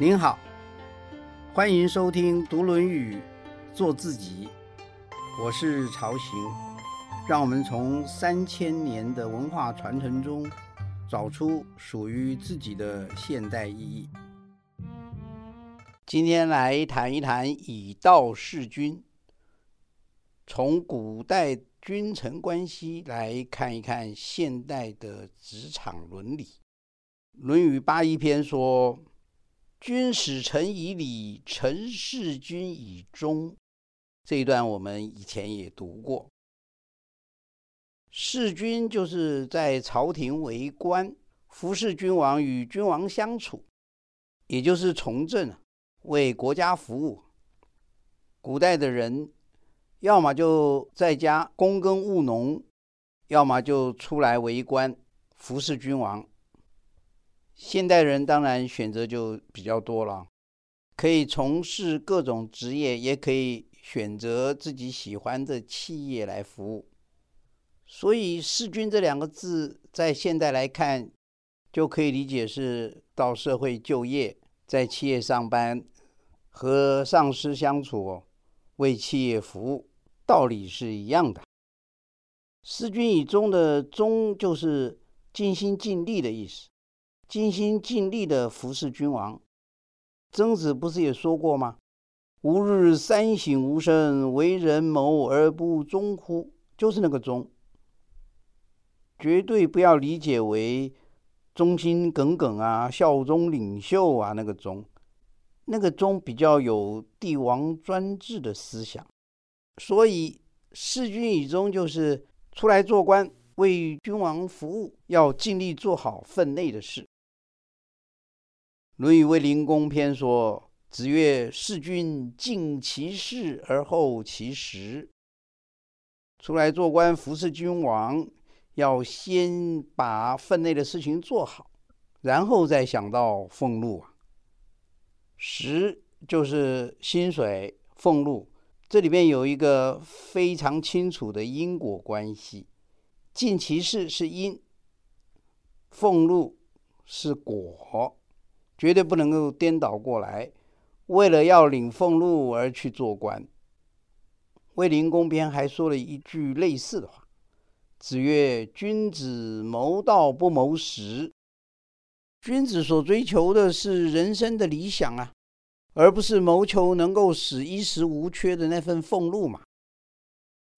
您好，欢迎收听《读论语》，做自己。我是曹行，让我们从三千年的文化传承中，找出属于自己的现代意义。今天来谈一谈以道事君，从古代君臣关系来看一看现代的职场伦理。《论语八一篇》说。君使臣以礼，臣事君以忠。这一段我们以前也读过。事君就是在朝廷为官，服侍君王，与君王相处，也就是从政，为国家服务。古代的人，要么就在家躬耕务农，要么就出来为官，服侍君王。现代人当然选择就比较多了，可以从事各种职业，也可以选择自己喜欢的企业来服务。所以“士君”这两个字，在现代来看，就可以理解是到社会就业，在企业上班，和上司相处，为企业服务，道理是一样的。“事君以忠”的“忠”就是尽心尽力的意思。尽心尽力的服侍君王，曾子不是也说过吗？“吾日三省吾身，为人谋而不忠乎？”就是那个忠，绝对不要理解为忠心耿耿啊、效忠领袖啊那个忠，那个忠比较有帝王专制的思想。所以，事君以忠就是出来做官，为君王服务，要尽力做好分内的事。《论语卫灵公篇》说：“子曰：‘事君尽其事而后其实。’出来做官服侍君王，要先把分内的事情做好，然后再想到俸禄啊。实就是薪水、俸禄，这里面有一个非常清楚的因果关系。尽其事是因，俸禄是果。”绝对不能够颠倒过来，为了要领俸禄而去做官。卫灵公篇还说了一句类似的话：“子曰：君子谋道不谋食。君子所追求的是人生的理想啊，而不是谋求能够使衣食无缺的那份俸禄嘛。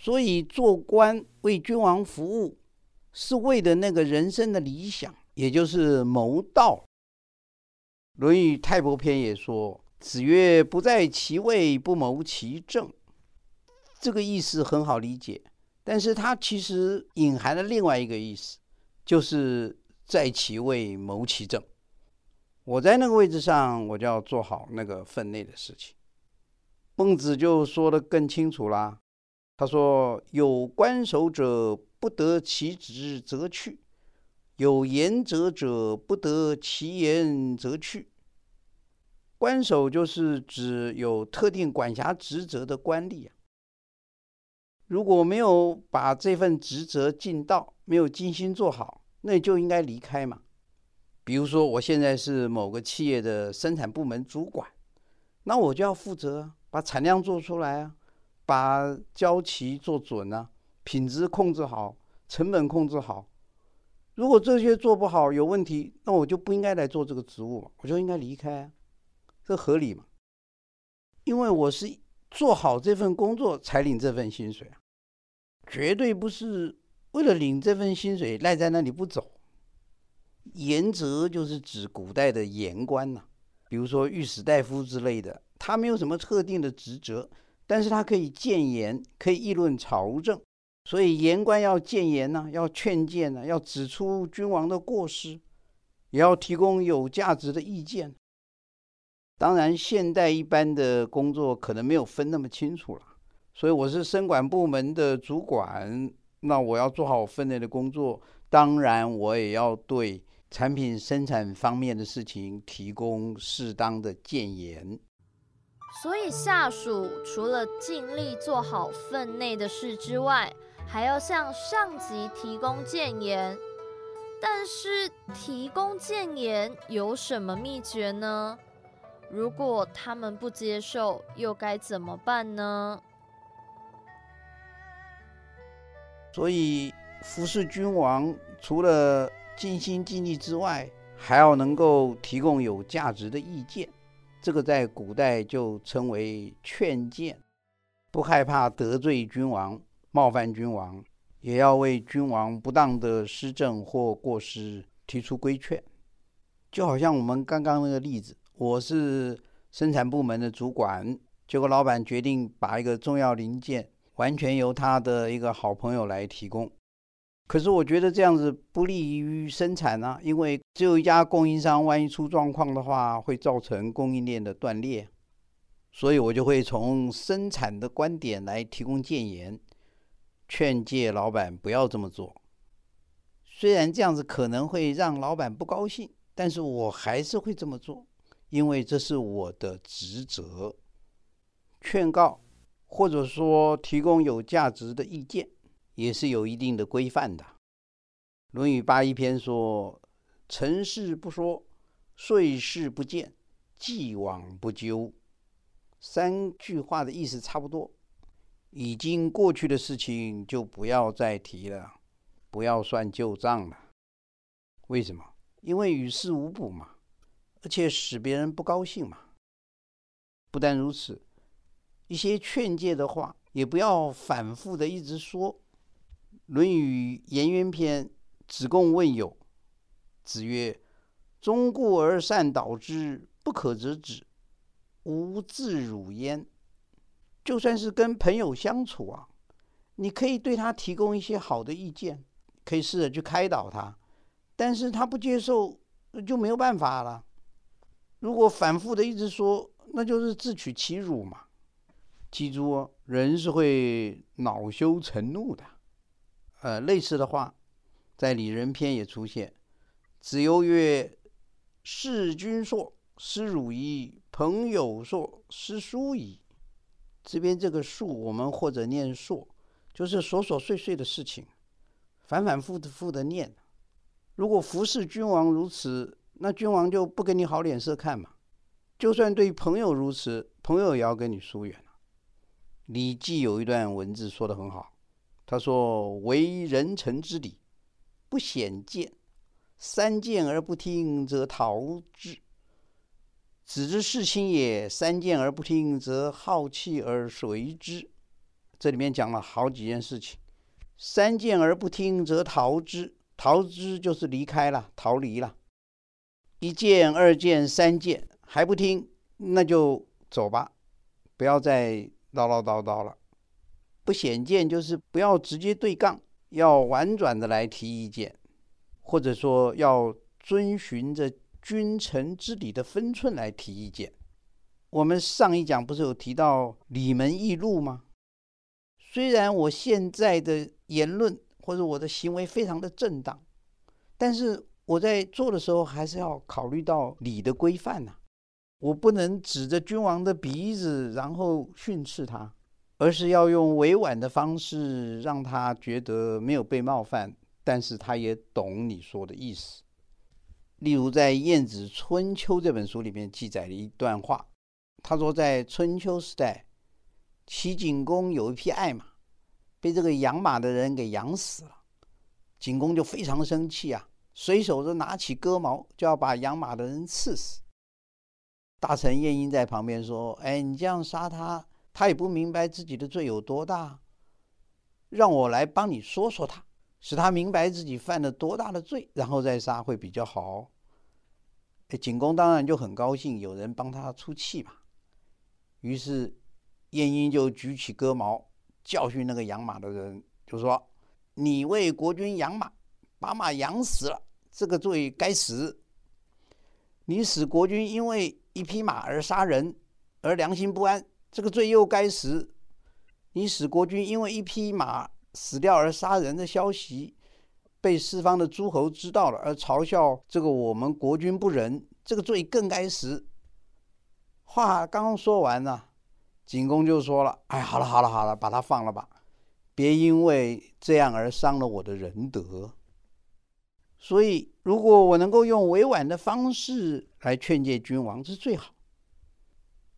所以做官为君王服务，是为的那个人生的理想，也就是谋道。”《论语泰伯篇》也说：“子曰：不在其位，不谋其政。”这个意思很好理解，但是它其实隐含了另外一个意思，就是在其位谋其政。我在那个位置上，我就要做好那个分内的事情。孟子就说的更清楚啦，他说：“有官守者，不得其职则去。”有言者者不得其言则去。官守就是指有特定管辖职责的官吏啊。如果没有把这份职责尽到，没有精心做好，那就应该离开嘛。比如说，我现在是某个企业的生产部门主管，那我就要负责把产量做出来啊，把交期做准啊，品质控制好，成本控制好。如果这些做不好有问题，那我就不应该来做这个职务，我就应该离开，这合理吗？因为我是做好这份工作才领这份薪水啊，绝对不是为了领这份薪水赖在那里不走。严责就是指古代的言官呐，比如说御史大夫之类的，他没有什么特定的职责，但是他可以谏言，可以议论朝政。所以言官要谏言呢，要劝谏呢，要指出君王的过失，也要提供有价值的意见。当然，现代一般的工作可能没有分那么清楚了。所以我是生管部门的主管，那我要做好分内的工作。当然，我也要对产品生产方面的事情提供适当的谏言。所以，下属除了尽力做好分内的事之外，还要向上级提供谏言，但是提供谏言有什么秘诀呢？如果他们不接受，又该怎么办呢？所以服侍君王，除了尽心尽力之外，还要能够提供有价值的意见。这个在古代就称为劝谏，不害怕得罪君王、冒犯君王，也要为君王不当的施政或过失提出规劝。就好像我们刚刚那个例子，我是生产部门的主管，结果老板决定把一个重要零件完全由他的一个好朋友来提供。可是我觉得这样子不利于生产啊，因为只有一家供应商，万一出状况的话，会造成供应链的断裂。所以我就会从生产的观点来提供建言，劝诫老板不要这么做。虽然这样子可能会让老板不高兴，但是我还是会这么做，因为这是我的职责。劝告或者说提供有价值的意见。也是有一定的规范的，《论语八一篇》说：“成事不说，遂事不见，既往不咎。”三句话的意思差不多。已经过去的事情就不要再提了，不要算旧账了。为什么？因为与事无补嘛，而且使别人不高兴嘛。不但如此，一些劝诫的话也不要反复的一直说。《论语颜渊篇》子贡问友，子曰：“忠固而善导之，不可则止，吾自辱焉。”就算是跟朋友相处啊，你可以对他提供一些好的意见，可以试着去开导他，但是他不接受，就没有办法了。如果反复的一直说，那就是自取其辱嘛。记住哦，人是会恼羞成怒的。呃，类似的话，在《礼仁篇》也出现。子游曰：“事君说，失汝矣；朋友说，失疏矣。”这边这个“数，我们或者念“硕”，就是琐琐碎碎的事情，反反复复的念。如果服侍君王如此，那君王就不给你好脸色看嘛。就算对朋友如此，朋友也要跟你疏远了。《礼记》有一段文字说的很好。他说：“为人臣之礼，不显见。三谏而不听，则逃之；子之事亲也，三谏而不听，则好气而随之。”这里面讲了好几件事情。三谏而不听，则逃之。逃之就是离开了，逃离了。一谏、二谏、三谏还不听，那就走吧，不要再唠唠叨叨了。不显见就是不要直接对杠，要婉转的来提意见，或者说要遵循着君臣之礼的分寸来提意见。我们上一讲不是有提到礼门易路吗？虽然我现在的言论或者我的行为非常的正当，但是我在做的时候还是要考虑到礼的规范呐。我不能指着君王的鼻子然后训斥他。而是要用委婉的方式，让他觉得没有被冒犯，但是他也懂你说的意思。例如，在《晏子春秋》这本书里面记载了一段话，他说，在春秋时代，齐景公有一匹爱马，被这个养马的人给养死了，景公就非常生气啊，随手就拿起戈矛，就要把养马的人刺死。大臣晏婴在旁边说：“哎，你这样杀他。”他也不明白自己的罪有多大，让我来帮你说说他，使他明白自己犯了多大的罪，然后再杀会比较好。景公当然就很高兴，有人帮他出气嘛。于是晏婴就举起戈矛，教训那个养马的人，就说：“你为国君养马，把马养死了，这个罪该死。你使国君因为一匹马而杀人，而良心不安。”这个罪又该死！你使国君因为一匹马死掉而杀人的消息被四方的诸侯知道了，而嘲笑这个我们国君不仁，这个罪更该死。话刚说完呢，景公就说了：“哎，好了好了好了，把他放了吧，别因为这样而伤了我的仁德。所以，如果我能够用委婉的方式来劝诫君王，是最好。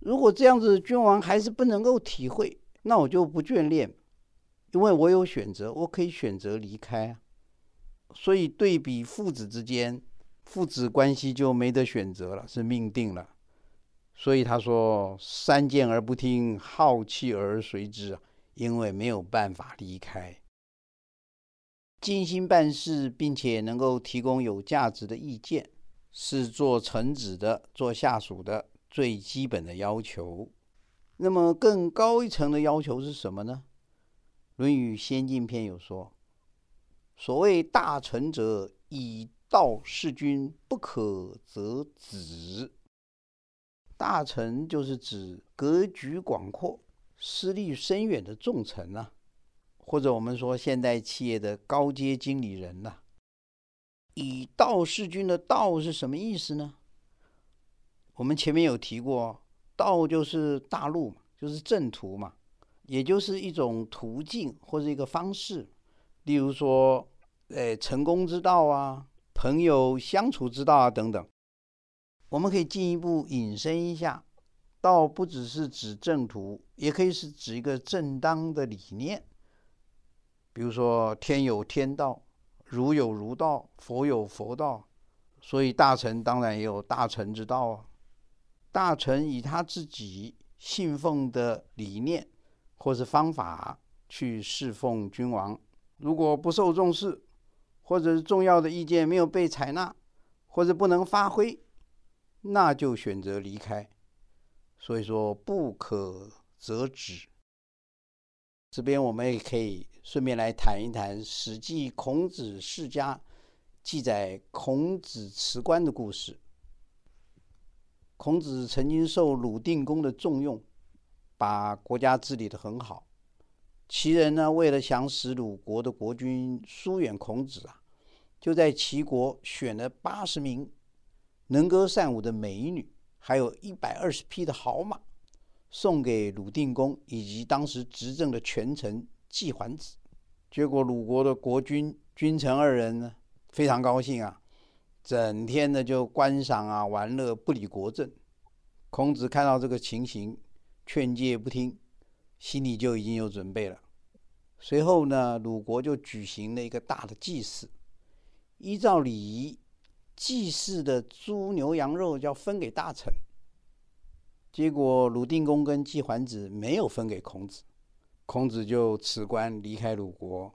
如果这样子君王还是不能够体会，那我就不眷恋，因为我有选择，我可以选择离开啊。所以对比父子之间，父子关系就没得选择了，是命定了。所以他说：“三谏而不听，好气而随之。”因为没有办法离开，尽心办事，并且能够提供有价值的意见，是做臣子的、做下属的最基本的要求。那么更高一层的要求是什么呢？《论语先进篇》有说。所谓大成者，以道事君，不可则止。大成就是指格局广阔、思虑深远的重臣呐，或者我们说现代企业的高阶经理人呐。以道事君的道是什么意思呢？我们前面有提过，道就是大路嘛，就是正途嘛，也就是一种途径或者一个方式，例如说。呃，成功之道啊，朋友相处之道啊，等等，我们可以进一步引申一下，道不只是指正途，也可以是指一个正当的理念。比如说，天有天道，儒有儒道，佛有佛道，所以大臣当然也有大臣之道啊。大臣以他自己信奉的理念或是方法去侍奉君王，如果不受重视，或者是重要的意见没有被采纳，或者不能发挥，那就选择离开。所以说不可则止。这边我们也可以顺便来谈一谈《史记·孔子世家》记载孔子辞官的故事。孔子曾经受鲁定公的重用，把国家治理得很好。齐人呢，为了想使鲁国的国君疏远孔子啊。就在齐国选了八十名能歌善舞的美女，还有一百二十匹的好马，送给鲁定公以及当时执政的权臣季桓子。结果鲁国的国君君臣二人呢，非常高兴啊，整天呢就观赏啊玩乐，不理国政。孔子看到这个情形，劝诫不听，心里就已经有准备了。随后呢，鲁国就举行了一个大的祭祀。依照礼仪，祭祀的猪牛羊肉要分给大臣。结果鲁定公跟季桓子没有分给孔子，孔子就辞官离开鲁国，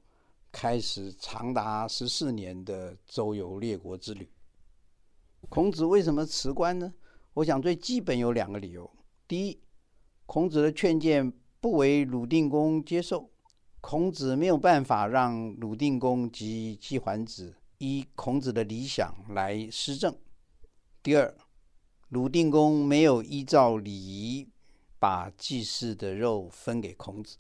开始长达十四年的周游列国之旅。孔子为什么辞官呢？我想最基本有两个理由：第一，孔子的劝谏不为鲁定公接受，孔子没有办法让鲁定公及季桓子。依孔子的理想来施政。第二，鲁定公没有依照礼仪把祭祀的肉分给孔子，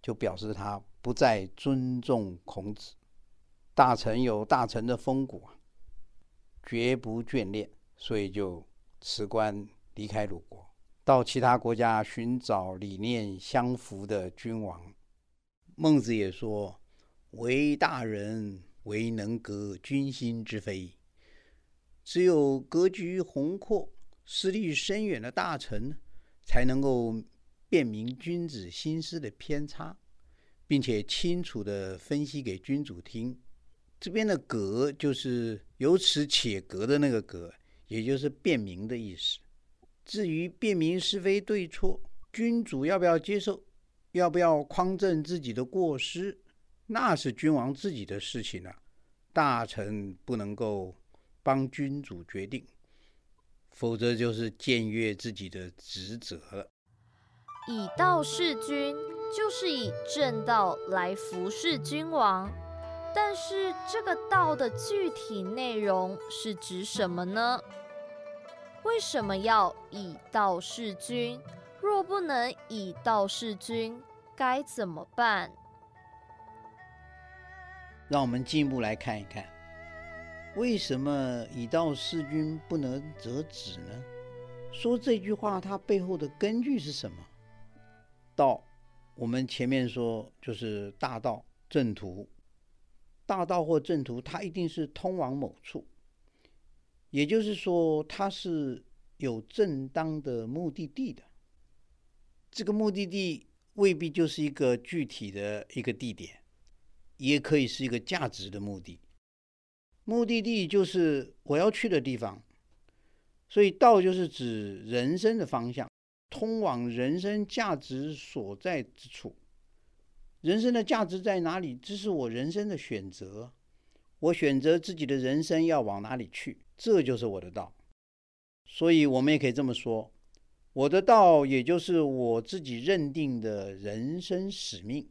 就表示他不再尊重孔子。大臣有大臣的风骨，绝不眷恋，所以就辞官离开鲁国，到其他国家寻找理念相符的君王。孟子也说：“为大人。”为能革君心之非，只有格局宏阔、思虑深远的大臣，才能够辨明君子心思的偏差，并且清楚地分析给君主听。这边的“革”就是由此且革的那个“革”，也就是辨明的意思。至于辨明是非对错，君主要不要接受，要不要匡正自己的过失？那是君王自己的事情了，大臣不能够帮君主决定，否则就是僭越自己的职责了。以道事君，就是以正道来服侍君王。但是这个道的具体内容是指什么呢？为什么要以道事君？若不能以道事君，该怎么办？让我们进一步来看一看，为什么以道事君不能则止呢？说这句话，它背后的根据是什么？道，我们前面说就是大道正途，大道或正途，它一定是通往某处，也就是说，它是有正当的目的地的。这个目的地未必就是一个具体的一个地点，也可以是一个价值的目的。目的地就是我要去的地方，所以道就是指人生的方向，通往人生价值所在之处。人生的价值在哪里？这是我人生的选择。我选择自己的人生要往哪里去，这就是我的道。所以，我们也可以这么说：我的道，也就是我自己认定的人生使命。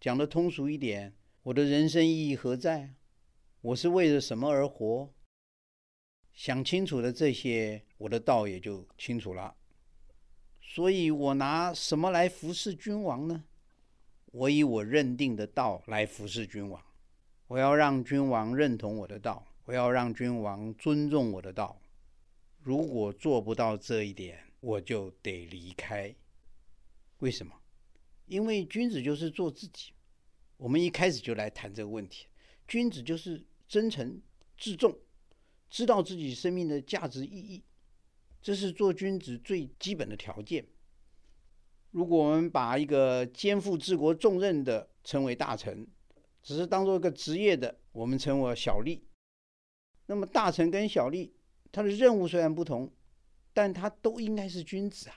讲的通俗一点，我的人生意义何在？我是为了什么而活？想清楚了这些，我的道也就清楚了。所以，我拿什么来服侍君王呢？我以我认定的道来服侍君王，我要让君王认同我的道，我要让君王尊重我的道。如果做不到这一点，我就得离开。为什么？因为君子就是做自己。我们一开始就来谈这个问题。君子就是真诚、自重，知道自己生命的价值意义，这是做君子最基本的条件。如果我们把一个肩负治国重任的称为大臣，只是当做一个职业的，我们称为小吏。那么大臣跟小吏，他的任务虽然不同，但他都应该是君子啊。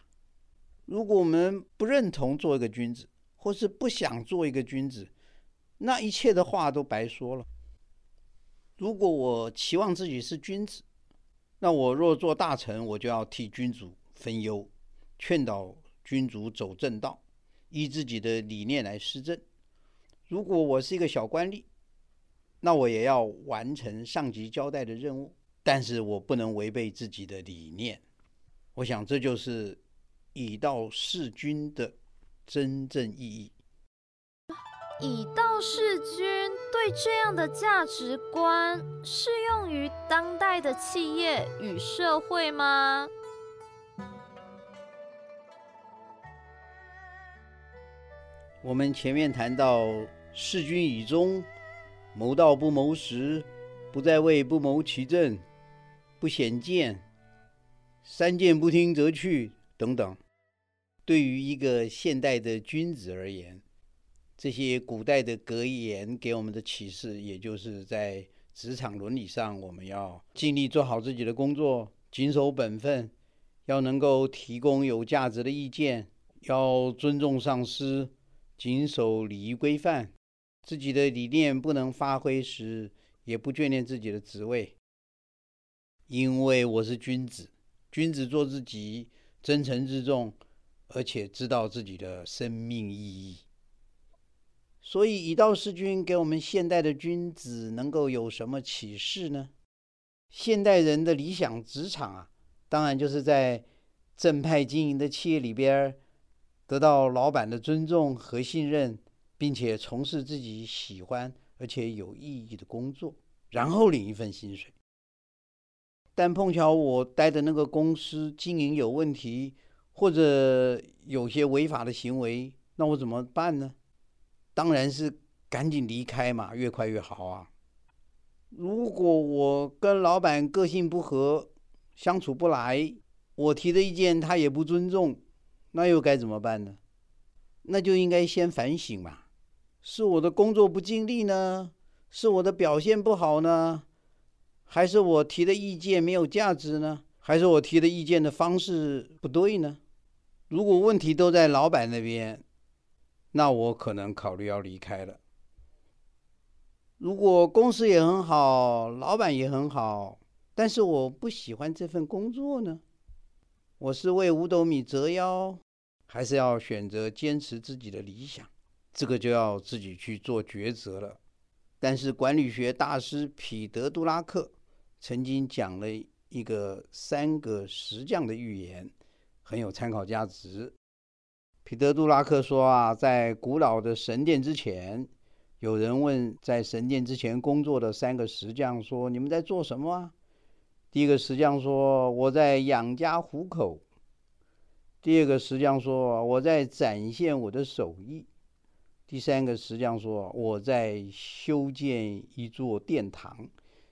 如果我们不认同做一个君子，或是不想做一个君子，那一切的话都白说了。如果我期望自己是君子，那我若做大臣，我就要替君主分忧，劝导。君主走正道，依自己的理念来施政。如果我是一个小官吏，那我也要完成上级交代的任务，但是我不能违背自己的理念。我想这就是以道事君的真正意义。以道事君对这样的价值观适用于当代的企业与社会吗？我们前面谈到“事君以忠，谋道不谋时，不在位不谋其政，不显见，三谏不听则去”等等。对于一个现代的君子而言，这些古代的格言给我们的启示，也就是在职场伦理上，我们要尽力做好自己的工作，谨守本分，要能够提供有价值的意见，要尊重上司。谨守礼仪规范，自己的理念不能发挥时，也不眷恋自己的职位。因为我是君子，君子做自己，真诚自重，而且知道自己的生命意义。所以，以道事君给我们现代的君子能够有什么启示呢？现代人的理想职场啊，当然就是在正派经营的企业里边。得到老板的尊重和信任，并且从事自己喜欢而且有意义的工作，然后领一份薪水。但碰巧我待的那个公司经营有问题，或者有些违法的行为，那我怎么办呢？当然是赶紧离开嘛，越快越好啊。如果我跟老板个性不合，相处不来，我提的意见他也不尊重。那又该怎么办呢？那就应该先反省嘛，是我的工作不尽力呢，是我的表现不好呢，还是我提的意见没有价值呢？还是我提的意见的方式不对呢？如果问题都在老板那边，那我可能考虑要离开了。如果公司也很好，老板也很好，但是我不喜欢这份工作呢？我是为五斗米折腰，还是要选择坚持自己的理想？这个就要自己去做抉择了。但是管理学大师彼得·杜拉克曾经讲了一个三个石匠的寓言，很有参考价值。彼得·杜拉克说啊，在古老的神殿之前，有人问在神殿之前工作的三个石匠说：“你们在做什么啊？”第一个石匠说：“我在养家糊口。”第二个石匠说：“我在展现我的手艺。”第三个实际上说：“我在修建一座殿堂，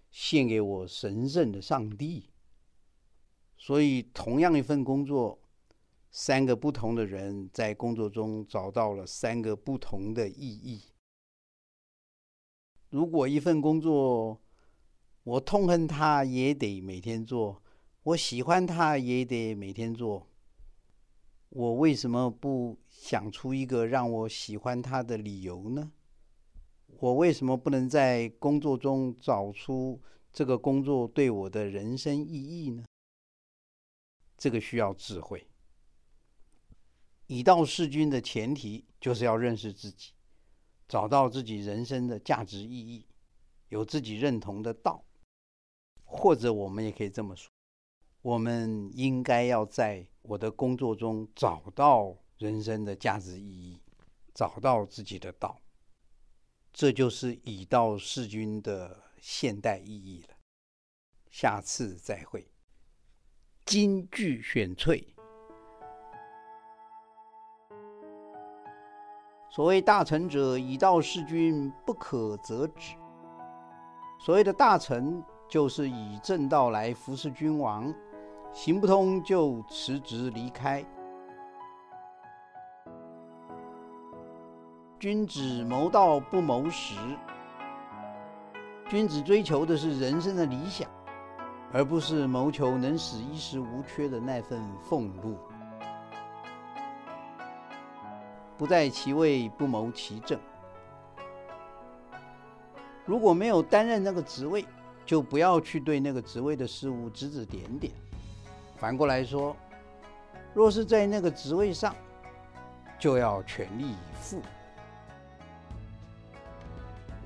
献给我神圣的上帝。”所以，同样一份工作，三个不同的人在工作中找到了三个不同的意义。如果一份工作，我痛恨他也得每天做，我喜欢他也得每天做，我为什么不想出一个让我喜欢他的理由呢？我为什么不能在工作中找出这个工作对我的人生意义呢？这个需要智慧。以道事君的前提就是要认识自己，找到自己人生的价值意义，有自己认同的道，或者我们也可以这么说：我们应该要在我的工作中找到人生的价值意义，找到自己的道。这就是以道事君的现代意义了。下次再会。金句选粹。所谓大臣者，以道事君，不可则止。所谓的大臣，就是以正道来服侍君王，行不通就辞职离开。君子谋道不谋食。君子追求的是人生的理想，而不是谋求能使衣食无缺的那份俸禄。不在其位，不谋其政。如果没有担任那个职位，就不要去对那个职位的事物指指点点。反过来说，若是在那个职位上，就要全力以赴。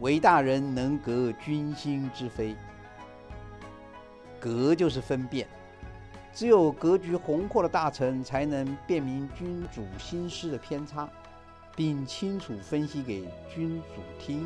唯大人能革君心之非。革就是分辨。只有格局宏阔的大臣，才能辨明君主心思的偏差。并清楚分析给君主听。